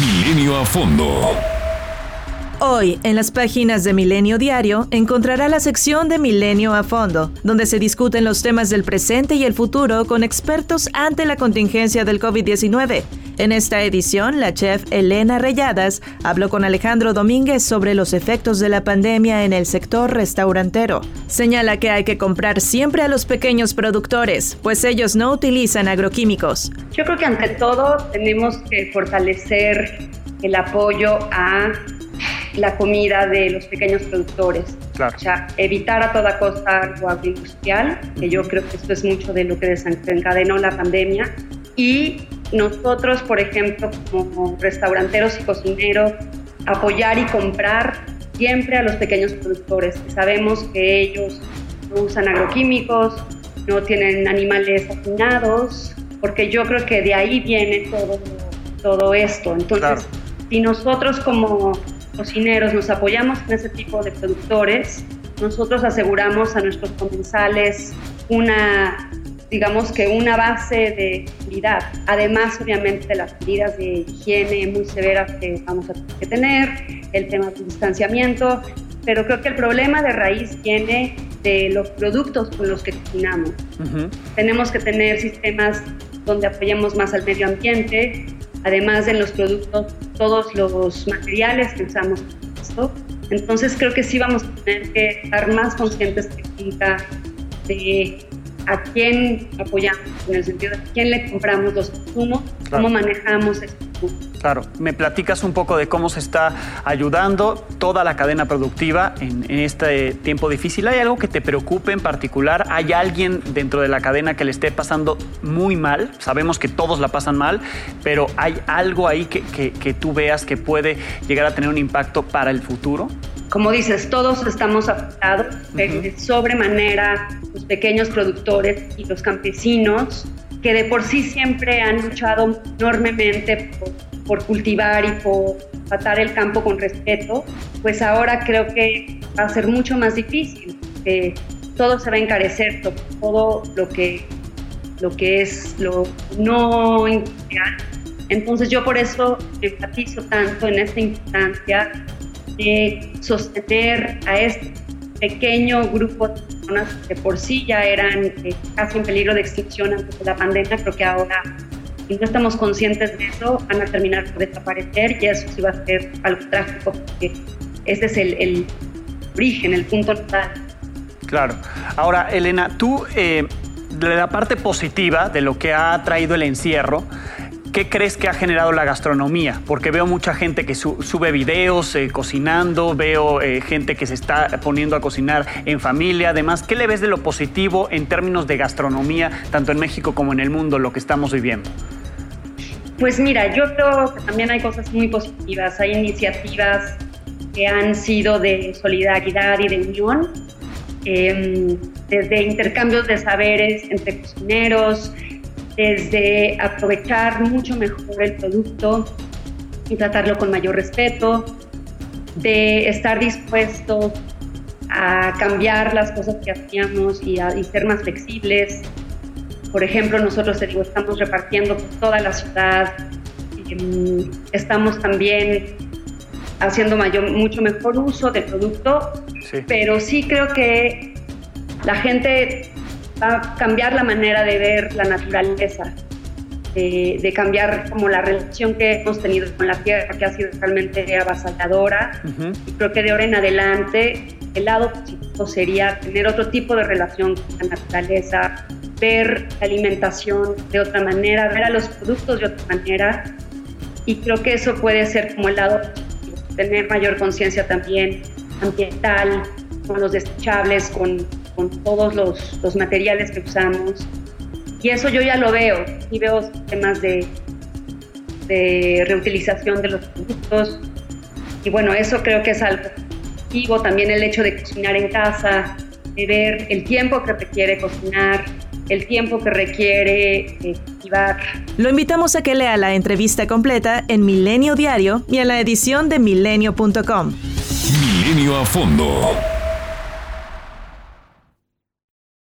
Milenio a fondo. Hoy, en las páginas de Milenio Diario, encontrará la sección de Milenio a fondo, donde se discuten los temas del presente y el futuro con expertos ante la contingencia del COVID-19. En esta edición, la chef Elena Reyadas habló con Alejandro Domínguez sobre los efectos de la pandemia en el sector restaurantero. Señala que hay que comprar siempre a los pequeños productores, pues ellos no utilizan agroquímicos. Yo creo que ante todo tenemos que fortalecer el apoyo a la comida de los pequeños productores. O sea, evitar a toda costa lo agroindustrial, que yo creo que esto es mucho de lo que desencadenó la pandemia. Y nosotros, por ejemplo, como restauranteros y cocineros, apoyar y comprar siempre a los pequeños productores. Sabemos que ellos no usan agroquímicos, no tienen animales afinados, porque yo creo que de ahí viene todo, todo esto. Entonces, si nosotros como cocineros nos apoyamos en ese tipo de productores, nosotros aseguramos a nuestros comensales una, digamos que una base de calidad, además obviamente de las medidas de higiene muy severas que vamos a tener que tener, el tema del distanciamiento, pero creo que el problema de raíz viene de los productos con los que cocinamos. Tenemos que tener sistemas donde apoyemos más al medio ambiente, además de los productos, todos los materiales que usamos. Entonces creo que sí vamos a tener que estar más conscientes de a quién apoyamos, en el sentido de a quién le compramos los insumos, cómo manejamos esto. Claro, me platicas un poco de cómo se está ayudando toda la cadena productiva en, este tiempo difícil. ¿Hay algo que te preocupe en particular? ¿Hay alguien dentro de la cadena que le esté pasando muy mal? Sabemos que todos la pasan mal, pero ¿hay algo ahí que, que tú veas que puede llegar a tener un impacto para el futuro? Como dices, todos estamos afectados, de sobremanera los pequeños productores y los campesinos, que de por sí siempre han luchado enormemente por, cultivar y por tratar el campo con respeto, pues ahora creo que va a ser mucho más difícil, que todo se va a encarecer, todo lo que, lo que es lo no industrial. Entonces yo por eso enfatizo tanto en esta instancia de sostener a este pequeño grupo de personas que por sí ya eran eh, casi en peligro de extinción antes de la pandemia, creo que ahora, si no estamos conscientes de eso, van a terminar por desaparecer y eso sí va a ser algo trágico, porque ese es el, origen, el punto total. Claro. Ahora, Elena, tú, eh, de la parte positiva de lo que ha traído el encierro, ¿Qué crees que ha generado la gastronomía? Porque veo mucha gente que sube videos eh, cocinando, veo eh, gente que se está poniendo a cocinar en familia. Además, ¿qué le ves de lo positivo en términos de gastronomía, tanto en México como en el mundo, lo que estamos viviendo? Pues mira, yo creo que también hay cosas muy positivas. Hay iniciativas que han sido de solidaridad y de unión, em, desde intercambios de saberes entre cocineros, desde aprovechar mucho mejor el producto y tratarlo con mayor respeto, de estar dispuestos a cambiar las cosas que hacíamos y, a, ser más flexibles. Por ejemplo, nosotros digo, estamos repartiendo por toda la ciudad, em, estamos también haciendo mayor, mucho mejor uso del producto, pero sí creo que la gente va a cambiar la manera de ver la naturaleza, de, cambiar como la relación que hemos tenido con la tierra, que ha sido realmente avasalladora. Y creo que de ahora en adelante el lado positivo sería tener otro tipo de relación con la naturaleza, ver la alimentación de otra manera, ver a los productos de otra manera. Y creo que eso puede ser como el lado positivo, tener mayor conciencia también ambiental, con los desechables, con con todos los, materiales que usamos. Y eso yo ya lo veo, y veo temas de, de reutilización de los productos. Y bueno, eso creo que es algo positivo. También el hecho de cocinar en casa, de ver el tiempo que requiere cocinar, el tiempo que requiere cultivar. Lo invitamos a que lea la entrevista completa en Milenio Diario y en la edición de milenio.com. Milenio a fondo.